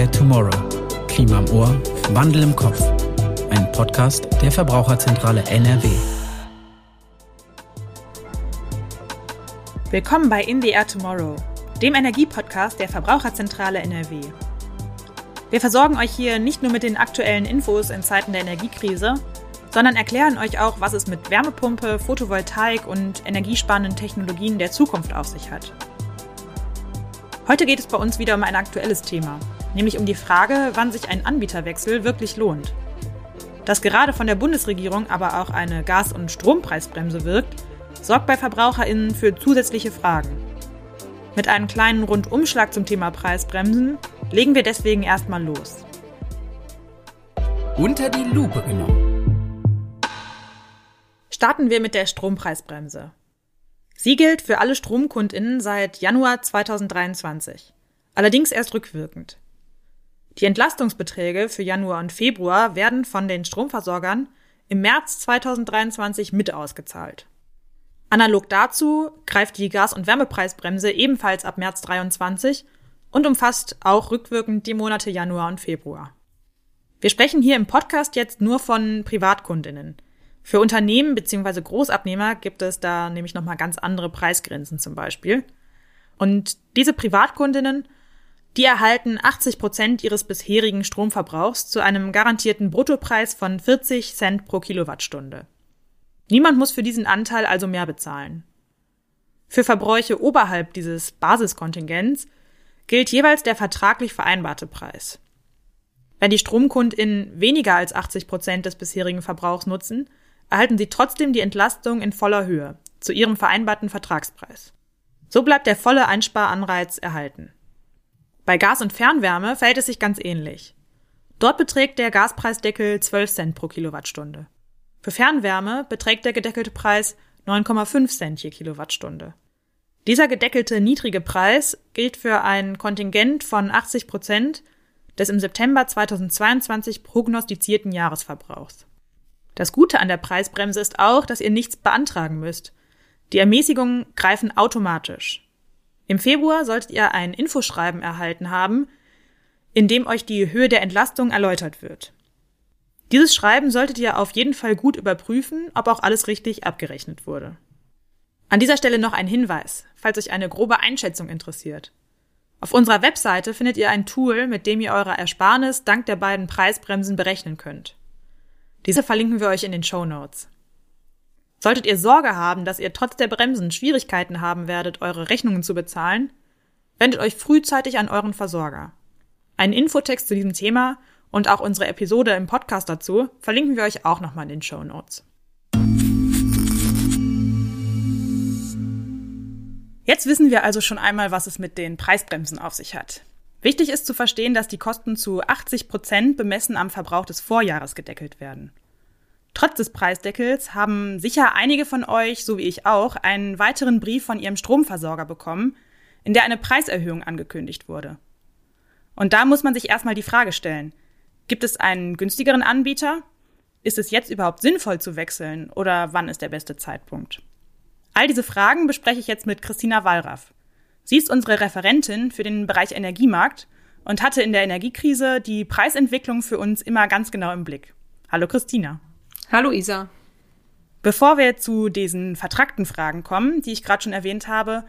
NDR Tomorrow. Klima im Ohr, Wandel im Kopf. Ein Podcast der Verbraucherzentrale NRW. Willkommen bei NDR Tomorrow, dem Energiepodcast der Verbraucherzentrale NRW. Wir versorgen euch hier nicht nur mit den aktuellen Infos in Zeiten der Energiekrise, sondern erklären euch auch, was es mit Wärmepumpe, Photovoltaik und energiesparenden Technologien der Zukunft auf sich hat. Heute geht es bei uns wieder um ein aktuelles Thema, nämlich um die Frage, wann sich ein Anbieterwechsel wirklich lohnt. Dass gerade von der Bundesregierung aber auch eine Gas- und Strompreisbremse wirkt, sorgt bei VerbraucherInnen für zusätzliche Fragen. Mit einem kleinen Rundumschlag zum Thema Preisbremsen legen wir deswegen erstmal los. Unter die Lupe genommen. Starten wir mit der Strompreisbremse. Sie gilt für alle Stromkundinnen seit Januar 2023, allerdings erst rückwirkend. Die Entlastungsbeträge für Januar und Februar werden von den Stromversorgern im März 2023 mit ausgezahlt. Analog dazu greift die Gas- und Wärmepreisbremse ebenfalls ab März 23 und umfasst auch rückwirkend die Monate Januar und Februar. Wir sprechen hier im Podcast jetzt nur von Privatkundinnen. Für Unternehmen bzw. Großabnehmer gibt es da nämlich nochmal ganz andere Preisgrenzen zum Beispiel. Und diese Privatkundinnen, die erhalten 80 Prozent ihres bisherigen Stromverbrauchs zu einem garantierten Bruttopreis von 40 Cent pro Kilowattstunde. Niemand muss für diesen Anteil also mehr bezahlen. Für Verbräuche oberhalb dieses Basiskontingents gilt jeweils der vertraglich vereinbarte Preis. Wenn die StromkundInnen weniger als 80 Prozent des bisherigen Verbrauchs nutzen, erhalten sie trotzdem die Entlastung in voller Höhe zu ihrem vereinbarten Vertragspreis. So bleibt der volle Einsparanreiz erhalten. Bei Gas und Fernwärme verhält es sich ganz ähnlich. Dort beträgt der Gaspreisdeckel 12 Cent pro Kilowattstunde. Für Fernwärme beträgt der gedeckelte Preis 9,5 Cent je Kilowattstunde. Dieser gedeckelte niedrige Preis gilt für ein Kontingent von 80 Prozent des im September 2022 prognostizierten Jahresverbrauchs. Das Gute an der Preisbremse ist auch, dass ihr nichts beantragen müsst. Die Ermäßigungen greifen automatisch. Im Februar solltet ihr ein Infoschreiben erhalten haben, in dem euch die Höhe der Entlastung erläutert wird. Dieses Schreiben solltet ihr auf jeden Fall gut überprüfen, ob auch alles richtig abgerechnet wurde. An dieser Stelle noch ein Hinweis, falls euch eine grobe Einschätzung interessiert. Auf unserer Webseite findet ihr ein Tool, mit dem ihr eure Ersparnis dank der beiden Preisbremsen berechnen könnt. Diese verlinken wir euch in den Show Notes. Solltet ihr Sorge haben, dass ihr trotz der Bremsen Schwierigkeiten haben werdet, eure Rechnungen zu bezahlen, wendet euch frühzeitig an euren Versorger. Einen Infotext zu diesem Thema und auch unsere Episode im Podcast dazu verlinken wir euch auch nochmal in den Show Notes. Jetzt wissen wir also schon einmal, was es mit den Preisbremsen auf sich hat. Wichtig ist zu verstehen, dass die Kosten zu 80 Prozent bemessen am Verbrauch des Vorjahres gedeckelt werden. Trotz des Preisdeckels haben sicher einige von euch, so wie ich auch, einen weiteren Brief von ihrem Stromversorger bekommen, in der eine Preiserhöhung angekündigt wurde. Und da muss man sich erstmal die Frage stellen, Gibt es einen günstigeren Anbieter? Ist es jetzt überhaupt sinnvoll zu wechseln oder wann ist der beste Zeitpunkt? All diese Fragen bespreche ich jetzt mit Christina Wallraff. Sie ist unsere Referentin für den Bereich Energiemarkt und hatte in der Energiekrise die Preisentwicklung für uns immer ganz genau im Blick. Hallo Christina. Hallo Isa. Bevor wir zu diesen vertrackten Fragen kommen, die ich gerade schon erwähnt habe,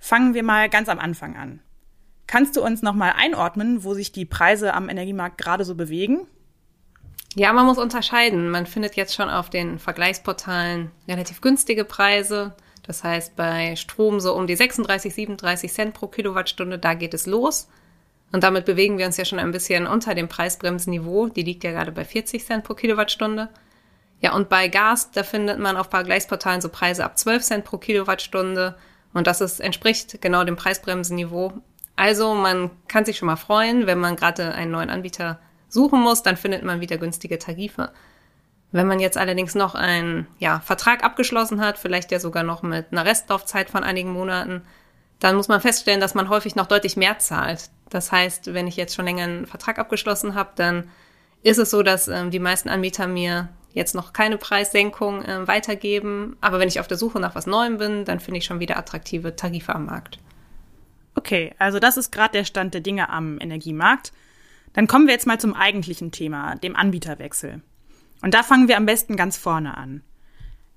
fangen wir mal ganz am Anfang an. Kannst du uns nochmal einordnen, wo sich die Preise am Energiemarkt gerade so bewegen? Ja, man muss unterscheiden. Man findet jetzt schon auf den Vergleichsportalen relativ günstige Preise. Das heißt, bei Strom so um die 36, 37 Cent pro Kilowattstunde, da geht es los. Und damit bewegen wir uns ja schon ein bisschen unter dem Preisbremsniveau. Die liegt ja gerade bei 40 Cent pro Kilowattstunde. Ja, und bei Gas, da findet man auf Vergleichsportalen so Preise ab 12 Cent pro Kilowattstunde. Und das ist, entspricht genau dem Preisbremsenniveau. Also man kann sich schon mal freuen, wenn man gerade einen neuen Anbieter suchen muss, dann findet man wieder günstige Tarife. Wenn man jetzt allerdings noch einen ja, Vertrag abgeschlossen hat, vielleicht ja sogar noch mit einer Restlaufzeit von einigen Monaten, dann muss man feststellen, dass man häufig noch deutlich mehr zahlt. Das heißt, wenn ich jetzt schon länger einen Vertrag abgeschlossen habe, dann ist es so, dass ähm, die meisten Anbieter mir jetzt noch keine Preissenkung äh, weitergeben. Aber wenn ich auf der Suche nach was Neuem bin, dann finde ich schon wieder attraktive Tarife am Markt. Okay, also das ist gerade der Stand der Dinge am Energiemarkt. Dann kommen wir jetzt mal zum eigentlichen Thema, dem Anbieterwechsel. Und da fangen wir am besten ganz vorne an.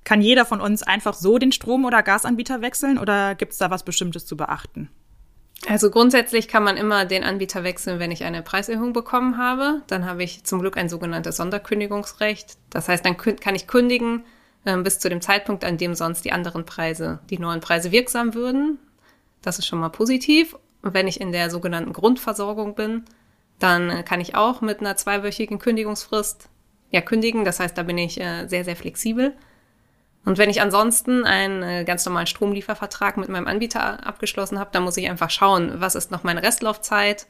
Kann jeder von uns einfach so den Strom- oder Gasanbieter wechseln oder gibt es da was Bestimmtes zu beachten? Also grundsätzlich kann man immer den Anbieter wechseln, wenn ich eine Preiserhöhung bekommen habe. Dann habe ich zum Glück ein sogenanntes Sonderkündigungsrecht. Das heißt, dann kann ich kündigen äh, bis zu dem Zeitpunkt, an dem sonst die anderen Preise, die neuen Preise wirksam würden. Das ist schon mal positiv. Wenn ich in der sogenannten Grundversorgung bin, dann kann ich auch mit einer zweiwöchigen Kündigungsfrist ja kündigen. Das heißt, da bin ich äh, sehr, sehr flexibel. Und wenn ich ansonsten einen äh, ganz normalen Stromliefervertrag mit meinem Anbieter abgeschlossen habe, dann muss ich einfach schauen, was ist noch meine Restlaufzeit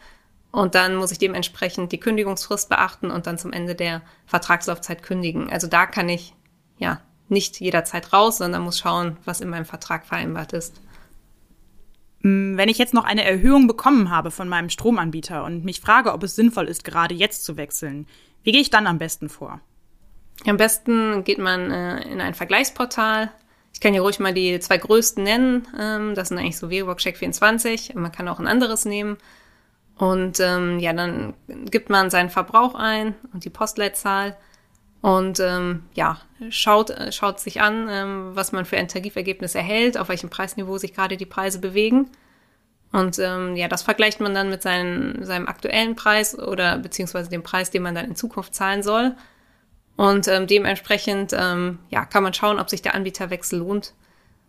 und dann muss ich dementsprechend die Kündigungsfrist beachten und dann zum Ende der Vertragslaufzeit kündigen. Also da kann ich ja nicht jederzeit raus, sondern muss schauen, was in meinem Vertrag vereinbart ist. Mm, wenn ich jetzt noch eine Erhöhung bekommen habe von meinem Stromanbieter und mich frage, ob es sinnvoll ist, gerade jetzt zu wechseln, wie gehe ich dann am besten vor? Am besten geht man äh, in ein Vergleichsportal. Ich kann hier ruhig mal die zwei größten nennen. Ähm, das sind eigentlich so Verivox Check 24. Man kann auch ein anderes nehmen. Und ähm, ja, dann gibt man seinen Verbrauch ein und die Postleitzahl und ähm, ja, schaut, äh, schaut sich an, ähm, was man für ein Tarifergebnis erhält, auf welchem Preisniveau sich gerade die Preise bewegen. Und ähm, ja, das vergleicht man dann mit seinen, seinem aktuellen Preis oder beziehungsweise dem Preis, den man dann in Zukunft zahlen soll. Und ähm, dementsprechend ähm, ja, kann man schauen, ob sich der Anbieterwechsel lohnt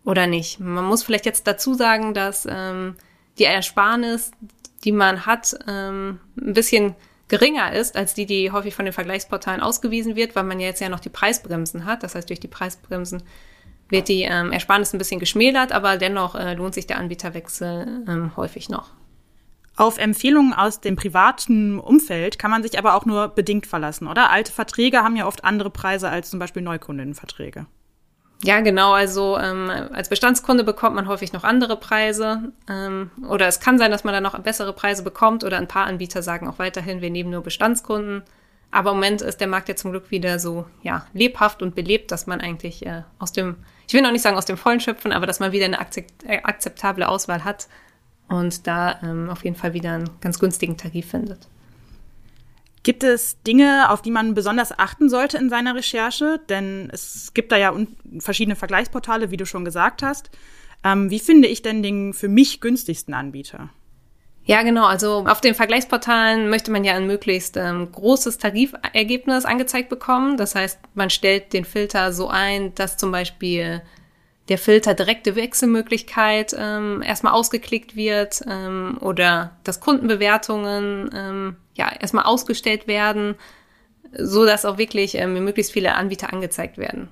oder nicht. Man muss vielleicht jetzt dazu sagen, dass ähm, die Ersparnis, die man hat, ähm, ein bisschen geringer ist als die, die häufig von den Vergleichsportalen ausgewiesen wird, weil man ja jetzt ja noch die Preisbremsen hat. Das heißt, durch die Preisbremsen wird die ähm, Ersparnis ein bisschen geschmälert, aber dennoch äh, lohnt sich der Anbieterwechsel ähm, häufig noch. Auf Empfehlungen aus dem privaten Umfeld kann man sich aber auch nur bedingt verlassen, oder? Alte Verträge haben ja oft andere Preise als zum Beispiel Neukundenverträge. Ja, genau. Also ähm, als Bestandskunde bekommt man häufig noch andere Preise. Ähm, oder es kann sein, dass man dann noch bessere Preise bekommt. Oder ein paar Anbieter sagen auch weiterhin, wir nehmen nur Bestandskunden. Aber im Moment ist der Markt ja zum Glück wieder so ja, lebhaft und belebt, dass man eigentlich äh, aus dem, ich will noch nicht sagen aus dem Vollen schöpfen, aber dass man wieder eine akzeptable Auswahl hat und da ähm, auf jeden Fall wieder einen ganz günstigen Tarif findet. Gibt es Dinge, auf die man besonders achten sollte in seiner Recherche? Denn es gibt da ja verschiedene Vergleichsportale, wie du schon gesagt hast. Ähm, wie finde ich denn den für mich günstigsten Anbieter? Ja, genau. Also auf den Vergleichsportalen möchte man ja ein möglichst ähm, großes Tarifergebnis angezeigt bekommen. Das heißt, man stellt den Filter so ein, dass zum Beispiel der Filter direkte Wechselmöglichkeit ähm, erstmal ausgeklickt wird ähm, oder dass Kundenbewertungen ähm, ja erstmal ausgestellt werden, so dass auch wirklich ähm, möglichst viele Anbieter angezeigt werden.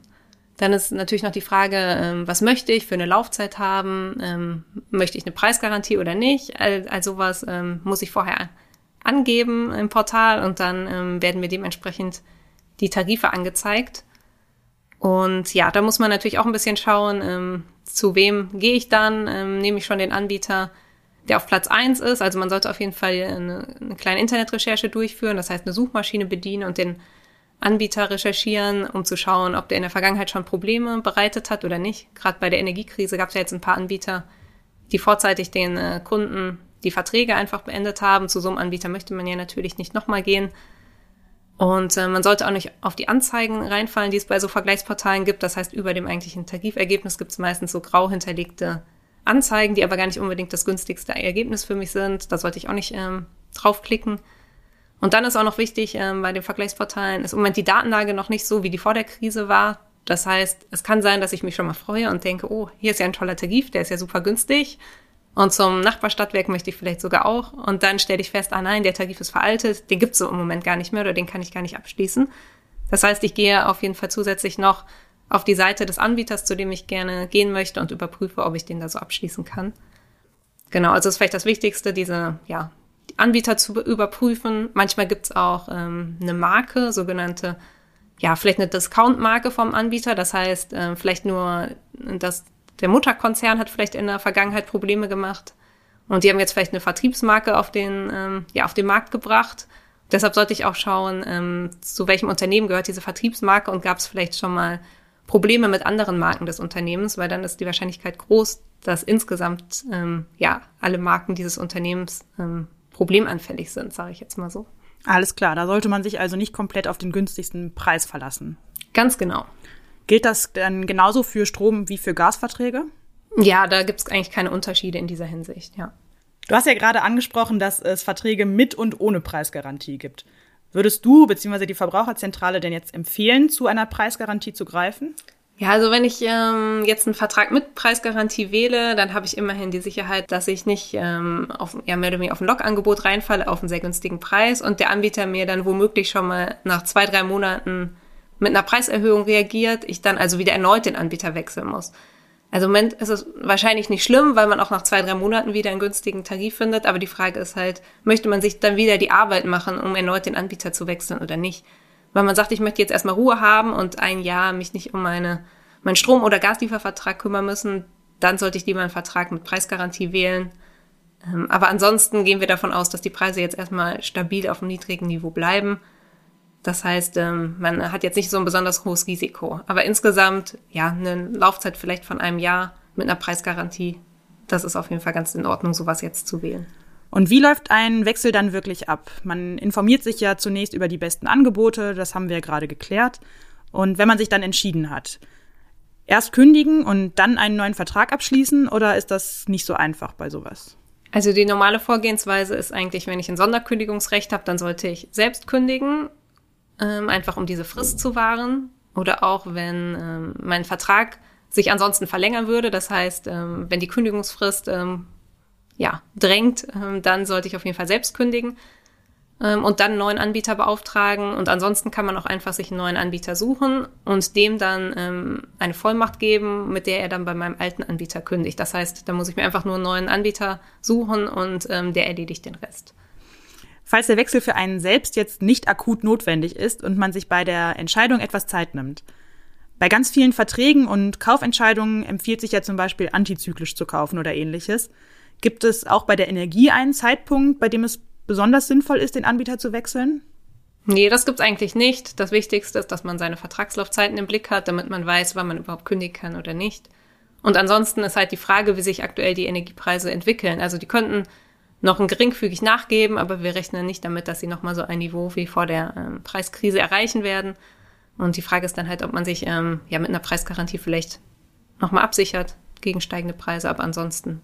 Dann ist natürlich noch die Frage, ähm, was möchte ich für eine Laufzeit haben? Ähm, möchte ich eine Preisgarantie oder nicht? All, all sowas ähm, muss ich vorher angeben im Portal und dann ähm, werden mir dementsprechend die Tarife angezeigt. Und ja, da muss man natürlich auch ein bisschen schauen, ähm, zu wem gehe ich dann? Ähm, nehme ich schon den Anbieter, der auf Platz eins ist? Also man sollte auf jeden Fall eine, eine kleine Internetrecherche durchführen, das heißt eine Suchmaschine bedienen und den Anbieter recherchieren, um zu schauen, ob der in der Vergangenheit schon Probleme bereitet hat oder nicht. Gerade bei der Energiekrise gab es ja jetzt ein paar Anbieter, die vorzeitig den äh, Kunden die Verträge einfach beendet haben. Zu so einem Anbieter möchte man ja natürlich nicht nochmal gehen. Und äh, man sollte auch nicht auf die Anzeigen reinfallen, die es bei so Vergleichsportalen gibt. Das heißt, über dem eigentlichen Tarifergebnis gibt es meistens so grau hinterlegte Anzeigen, die aber gar nicht unbedingt das günstigste Ergebnis für mich sind. Da sollte ich auch nicht ähm, draufklicken. Und dann ist auch noch wichtig, ähm, bei den Vergleichsportalen ist im Moment die Datenlage noch nicht so, wie die vor der Krise war. Das heißt, es kann sein, dass ich mich schon mal freue und denke, oh, hier ist ja ein toller Tarif, der ist ja super günstig. Und zum Nachbarstadtwerk möchte ich vielleicht sogar auch. Und dann stelle ich fest, ah nein, der Tarif ist veraltet, den gibt's so im Moment gar nicht mehr oder den kann ich gar nicht abschließen. Das heißt, ich gehe auf jeden Fall zusätzlich noch auf die Seite des Anbieters, zu dem ich gerne gehen möchte und überprüfe, ob ich den da so abschließen kann. Genau, also ist vielleicht das Wichtigste, diese ja, die Anbieter zu überprüfen. Manchmal gibt's auch ähm, eine Marke, sogenannte, ja, vielleicht eine Discount-Marke vom Anbieter. Das heißt, äh, vielleicht nur das der Mutterkonzern hat vielleicht in der Vergangenheit Probleme gemacht und die haben jetzt vielleicht eine Vertriebsmarke auf den, ähm, ja, auf den Markt gebracht. Deshalb sollte ich auch schauen, ähm, zu welchem Unternehmen gehört diese Vertriebsmarke und gab es vielleicht schon mal Probleme mit anderen Marken des Unternehmens, weil dann ist die Wahrscheinlichkeit groß, dass insgesamt ähm, ja alle Marken dieses Unternehmens ähm, problemanfällig sind, sage ich jetzt mal so. Alles klar, da sollte man sich also nicht komplett auf den günstigsten Preis verlassen. Ganz genau. Gilt das dann genauso für Strom wie für Gasverträge? Ja, da gibt es eigentlich keine Unterschiede in dieser Hinsicht, ja. Du hast ja gerade angesprochen, dass es Verträge mit und ohne Preisgarantie gibt. Würdest du bzw. die Verbraucherzentrale denn jetzt empfehlen, zu einer Preisgarantie zu greifen? Ja, also wenn ich ähm, jetzt einen Vertrag mit Preisgarantie wähle, dann habe ich immerhin die Sicherheit, dass ich nicht ähm, auf, ja, mehr oder weniger auf ein Logangebot reinfalle, auf einen sehr günstigen Preis und der Anbieter mir dann womöglich schon mal nach zwei, drei Monaten mit einer Preiserhöhung reagiert, ich dann also wieder erneut den Anbieter wechseln muss. Also im Moment ist es wahrscheinlich nicht schlimm, weil man auch nach zwei, drei Monaten wieder einen günstigen Tarif findet. Aber die Frage ist halt, möchte man sich dann wieder die Arbeit machen, um erneut den Anbieter zu wechseln oder nicht? Weil man sagt, ich möchte jetzt erstmal Ruhe haben und ein Jahr mich nicht um meine, meinen Strom- oder Gasliefervertrag kümmern müssen, dann sollte ich lieber einen Vertrag mit Preisgarantie wählen. Ähm, aber ansonsten gehen wir davon aus, dass die Preise jetzt erstmal stabil auf einem niedrigen Niveau bleiben das heißt, ähm, man hat jetzt nicht so ein besonders hohes Risiko. Aber insgesamt, ja, eine Laufzeit vielleicht von einem Jahr mit einer Preisgarantie, das ist auf jeden Fall ganz in Ordnung, sowas jetzt zu wählen. Und wie läuft ein Wechsel dann wirklich ab? Man informiert sich ja zunächst über die besten Angebote, das haben wir ja gerade geklärt. Und wenn man sich dann entschieden hat, erst kündigen und dann einen neuen Vertrag abschließen oder ist das nicht so einfach bei sowas? Also die normale Vorgehensweise ist eigentlich, wenn ich ein Sonderkündigungsrecht habe, dann sollte ich selbst kündigen ähm, einfach um diese Frist zu wahren. Oder auch wenn ähm, mein Vertrag sich ansonsten verlängern würde. Das heißt, ähm, wenn die Kündigungsfrist ähm, ja, drängt, ähm, dann sollte ich auf jeden Fall selbst kündigen ähm, und dann einen neuen Anbieter beauftragen. Und ansonsten kann man auch einfach sich einen neuen Anbieter suchen und dem dann ähm, eine Vollmacht geben, mit der er dann bei meinem alten Anbieter kündigt. Das heißt, da muss ich mir einfach nur einen neuen Anbieter suchen und ähm, der erledigt den Rest. Falls der Wechsel für einen selbst jetzt nicht akut notwendig ist und man sich bei der Entscheidung etwas Zeit nimmt. Bei ganz vielen Verträgen und Kaufentscheidungen empfiehlt sich ja zum Beispiel antizyklisch zu kaufen oder ähnliches. Gibt es auch bei der Energie einen Zeitpunkt, bei dem es besonders sinnvoll ist, den Anbieter zu wechseln? Nee, das gibt's eigentlich nicht. Das Wichtigste ist, dass man seine Vertragslaufzeiten im Blick hat, damit man weiß, wann man überhaupt kündigen kann oder nicht. Und ansonsten ist halt die Frage, wie sich aktuell die Energiepreise entwickeln. Also die könnten noch ein geringfügig nachgeben, aber wir rechnen nicht damit, dass sie nochmal so ein Niveau wie vor der ähm, Preiskrise erreichen werden. Und die Frage ist dann halt, ob man sich ähm, ja mit einer Preisgarantie vielleicht nochmal absichert gegen steigende Preise, aber ansonsten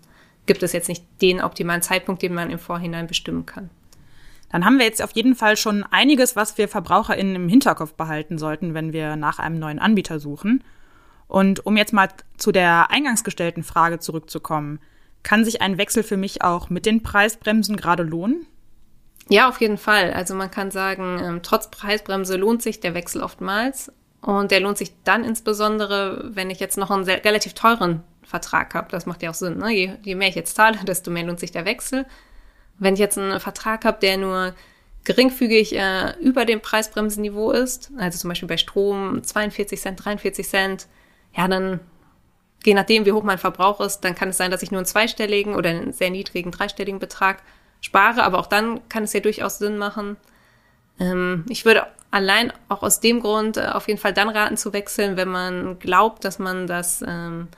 gibt es jetzt nicht den optimalen Zeitpunkt, den man im Vorhinein bestimmen kann. Dann haben wir jetzt auf jeden Fall schon einiges, was wir VerbraucherInnen im Hinterkopf behalten sollten, wenn wir nach einem neuen Anbieter suchen. Und um jetzt mal zu der eingangs gestellten Frage zurückzukommen, kann sich ein Wechsel für mich auch mit den Preisbremsen gerade lohnen? Ja, auf jeden Fall. Also man kann sagen, ähm, trotz Preisbremse lohnt sich der Wechsel oftmals. Und der lohnt sich dann insbesondere, wenn ich jetzt noch einen sehr, relativ teuren Vertrag habe. Das macht ja auch Sinn. Ne? Je, je mehr ich jetzt zahle, desto mehr lohnt sich der Wechsel. Wenn ich jetzt einen Vertrag habe, der nur geringfügig äh, über dem Preisbremsenniveau ist, also zum Beispiel bei Strom 42 Cent, 43 Cent, ja, dann je nachdem, wie hoch mein Verbrauch ist, dann kann es sein, dass ich nur einen zweistelligen oder einen sehr niedrigen dreistelligen Betrag spare. Aber auch dann kann es ja durchaus Sinn machen. Ähm, ich würde allein auch aus dem Grund äh, auf jeden Fall dann raten zu wechseln, wenn man glaubt, dass man das, ähm,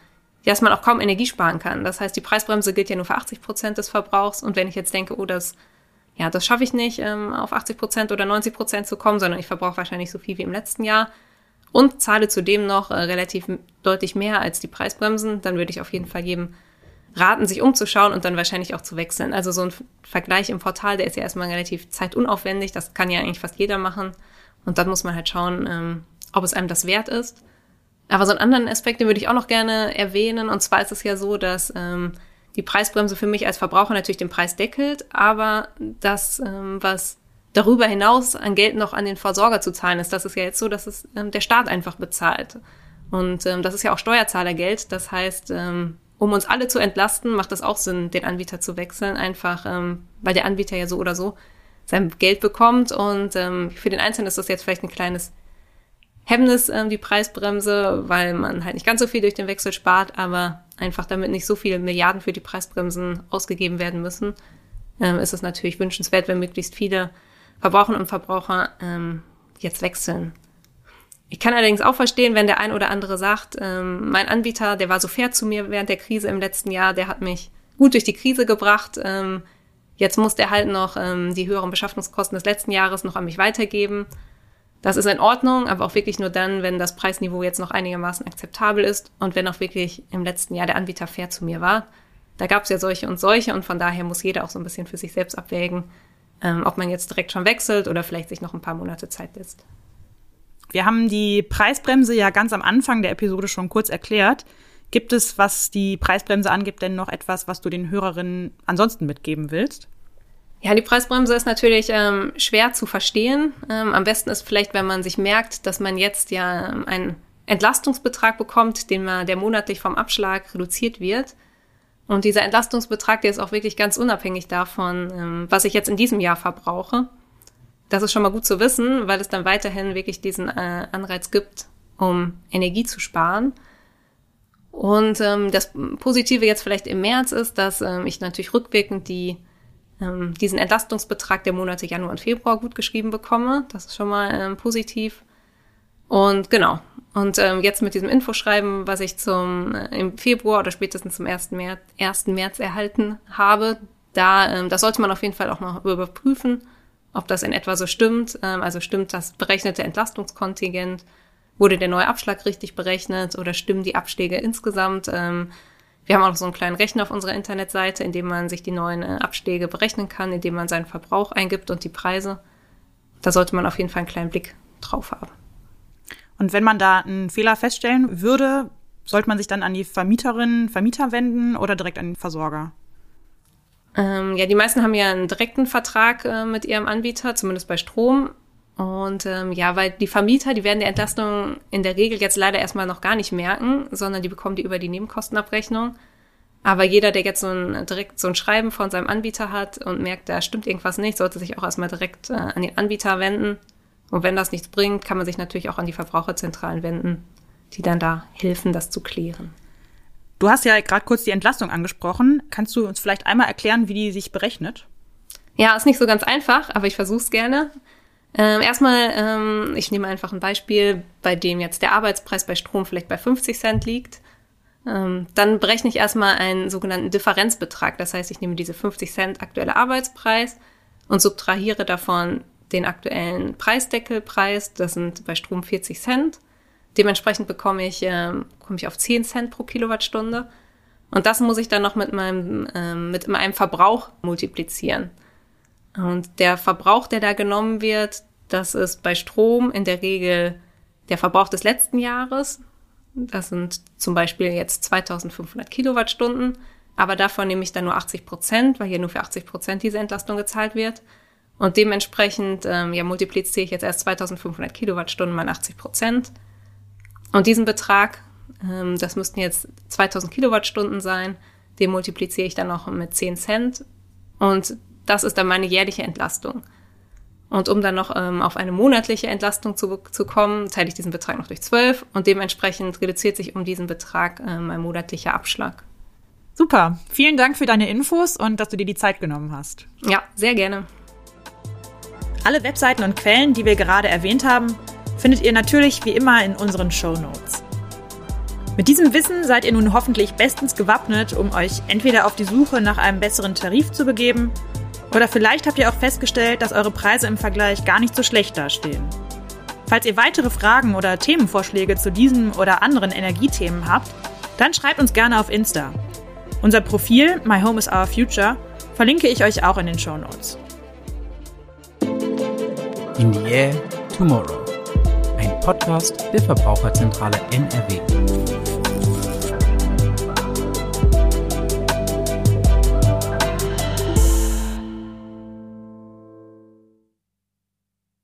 dass man auch kaum Energie sparen kann. Das heißt, die Preisbremse gilt ja nur für 80 Prozent des Verbrauchs. Und wenn ich jetzt denke, oh, das, ja, das schaffe ich nicht, ähm, auf 80 Prozent oder 90 Prozent zu kommen, sondern ich verbrauche wahrscheinlich so viel wie im letzten Jahr, und zahle zudem noch äh, relativ deutlich mehr als die Preisbremsen, dann würde ich auf jeden Fall jedem raten, sich umzuschauen und dann wahrscheinlich auch zu wechseln. Also so ein Vergleich im Portal, der ist ja erstmal relativ zeitunaufwendig, das kann ja eigentlich fast jeder machen. Und dann muss man halt schauen, ähm, ob es einem das wert ist. Aber so einen anderen Aspekt, den würde ich auch noch gerne erwähnen. Und zwar ist es ja so, dass ähm, die Preisbremse für mich als Verbraucher natürlich den Preis deckelt, aber das, ähm, was darüber hinaus an Geld noch an den Versorger zu zahlen ist. Das ist ja jetzt so, dass es ähm, der Staat einfach bezahlt. Und ähm, das ist ja auch Steuerzahlergeld. Das heißt, ähm, um uns alle zu entlasten, macht es auch Sinn, den Anbieter zu wechseln, einfach ähm, weil der Anbieter ja so oder so sein Geld bekommt. Und ähm, für den Einzelnen ist das jetzt vielleicht ein kleines Hemmnis, ähm, die Preisbremse, weil man halt nicht ganz so viel durch den Wechsel spart, aber einfach damit nicht so viele Milliarden für die Preisbremsen ausgegeben werden müssen, ähm, ist es natürlich wünschenswert, wenn möglichst viele Verbraucherinnen und Verbraucher ähm, jetzt wechseln. Ich kann allerdings auch verstehen, wenn der ein oder andere sagt, ähm, mein Anbieter, der war so fair zu mir während der Krise im letzten Jahr, der hat mich gut durch die Krise gebracht. Ähm, Jetzt muss der halt noch ähm, die höheren Beschaffungskosten des letzten Jahres noch an mich weitergeben. Das ist in Ordnung, aber auch wirklich nur dann, wenn das Preisniveau jetzt noch einigermaßen akzeptabel ist und wenn auch wirklich im letzten Jahr der Anbieter fair zu mir war. Da gab es ja solche und solche und von daher muss jeder auch so ein bisschen für sich selbst abwägen, ähm, ob man jetzt direkt schon wechselt oder vielleicht sich noch ein paar Monate Zeit lässt. Wir haben die Preisbremse ja ganz am Anfang der Episode schon kurz erklärt. Gibt es, was die Preisbremse angibt, denn noch etwas, was du den Hörerinnen ansonsten mitgeben willst? Ja, die Preisbremse ist natürlich ähm, schwer zu verstehen. Ähm, am besten ist vielleicht, wenn man sich merkt, dass man jetzt ja ähm, einen Entlastungsbetrag bekommt, den man, der monatlich vom Abschlag reduziert wird. Und dieser Entlastungsbetrag, der ist auch wirklich ganz unabhängig davon, ähm, was ich jetzt in diesem Jahr verbrauche. Das ist schon mal gut zu wissen, weil es dann weiterhin wirklich diesen äh, Anreiz gibt, um Energie zu sparen. Und ähm, das Positive jetzt vielleicht im März ist, dass ähm, ich natürlich rückwirkend die, ähm, diesen Entlastungsbetrag der Monate Januar und Februar gut geschrieben bekomme. Das ist schon mal ähm, positiv. Und genau. Und ähm, jetzt mit diesem Infoschreiben, was ich zum äh, im Februar oder spätestens zum 1. März, 1. März erhalten habe, da ähm, das sollte man auf jeden Fall auch noch überprüfen, ob das in etwa so stimmt. Ähm, also stimmt das berechnete Entlastungskontingent Wurde der neue Abschlag richtig berechnet oder stimmen die Abschläge insgesamt? Ähm, wir haben auch so einen kleinen Rechner auf unserer Internetseite, in dem man sich die neuen äh, Abschläge berechnen kann, indem man seinen Verbrauch eingibt und die Preise. Da sollte man auf jeden Fall einen kleinen Blick drauf haben. Und wenn man da einen Fehler feststellen würde, sollte man sich dann an die Vermieterin, Vermieter wenden oder direkt an den Versorger? Ähm, ja, die meisten haben ja einen direkten Vertrag äh, mit ihrem Anbieter, zumindest bei Strom. Und ähm, ja, weil die Vermieter, die werden die Entlastung in der Regel jetzt leider erstmal noch gar nicht merken, sondern die bekommen die über die Nebenkostenabrechnung. Aber jeder, der jetzt so ein, direkt so ein Schreiben von seinem Anbieter hat und merkt, da stimmt irgendwas nicht, sollte sich auch erstmal direkt äh, an den Anbieter wenden. Und wenn das nichts bringt, kann man sich natürlich auch an die Verbraucherzentralen wenden, die dann da helfen, das zu klären. Du hast ja gerade kurz die Entlastung angesprochen. Kannst du uns vielleicht einmal erklären, wie die sich berechnet? Ja, ist nicht so ganz einfach, aber ich versuche es gerne. Ähm, erstmal, ähm, ich nehme einfach ein Beispiel, bei dem jetzt der Arbeitspreis bei Strom vielleicht bei 50 Cent liegt. Ähm, dann berechne ich erstmal einen sogenannten Differenzbetrag. Das heißt, ich nehme diese 50 Cent aktuelle Arbeitspreis und subtrahiere davon den aktuellen Preisdeckelpreis. Das sind bei Strom 40 Cent. Dementsprechend bekomme ich, ähm, komme ich auf 10 Cent pro Kilowattstunde. Und das muss ich dann noch mit meinem, ähm, mit meinem Verbrauch multiplizieren. Und der Verbrauch, der da genommen wird, das ist bei Strom in der Regel der Verbrauch des letzten Jahres. Das sind zum Beispiel jetzt 2500 Kilowattstunden. Aber davon nehme ich dann nur 80 Prozent, weil hier nur für 80 Prozent diese Entlastung gezahlt wird. Und dementsprechend ähm, ja, multipliziere ich jetzt erst 2500 Kilowattstunden mal 80 Prozent. Und diesen Betrag, ähm, das müssten jetzt 2000 Kilowattstunden sein, den multipliziere ich dann noch mit 10 Cent. Und das ist dann meine jährliche Entlastung. Und um dann noch ähm, auf eine monatliche Entlastung zu, zu kommen, teile ich diesen Betrag noch durch zwölf und dementsprechend reduziert sich um diesen Betrag äh, mein monatlicher Abschlag. Super. Vielen Dank für deine Infos und dass du dir die Zeit genommen hast. Ja, sehr gerne. Alle Webseiten und Quellen, die wir gerade erwähnt haben, findet ihr natürlich wie immer in unseren Show Notes. Mit diesem Wissen seid ihr nun hoffentlich bestens gewappnet, um euch entweder auf die Suche nach einem besseren Tarif zu begeben oder vielleicht habt ihr auch festgestellt, dass eure Preise im Vergleich gar nicht so schlecht dastehen. Falls ihr weitere Fragen oder Themenvorschläge zu diesem oder anderen Energiethemen habt, dann schreibt uns gerne auf Insta. Unser Profil My Home is Our Future verlinke ich euch auch in den Show Notes. In the Air Tomorrow. Ein Podcast der Verbraucherzentrale NRW.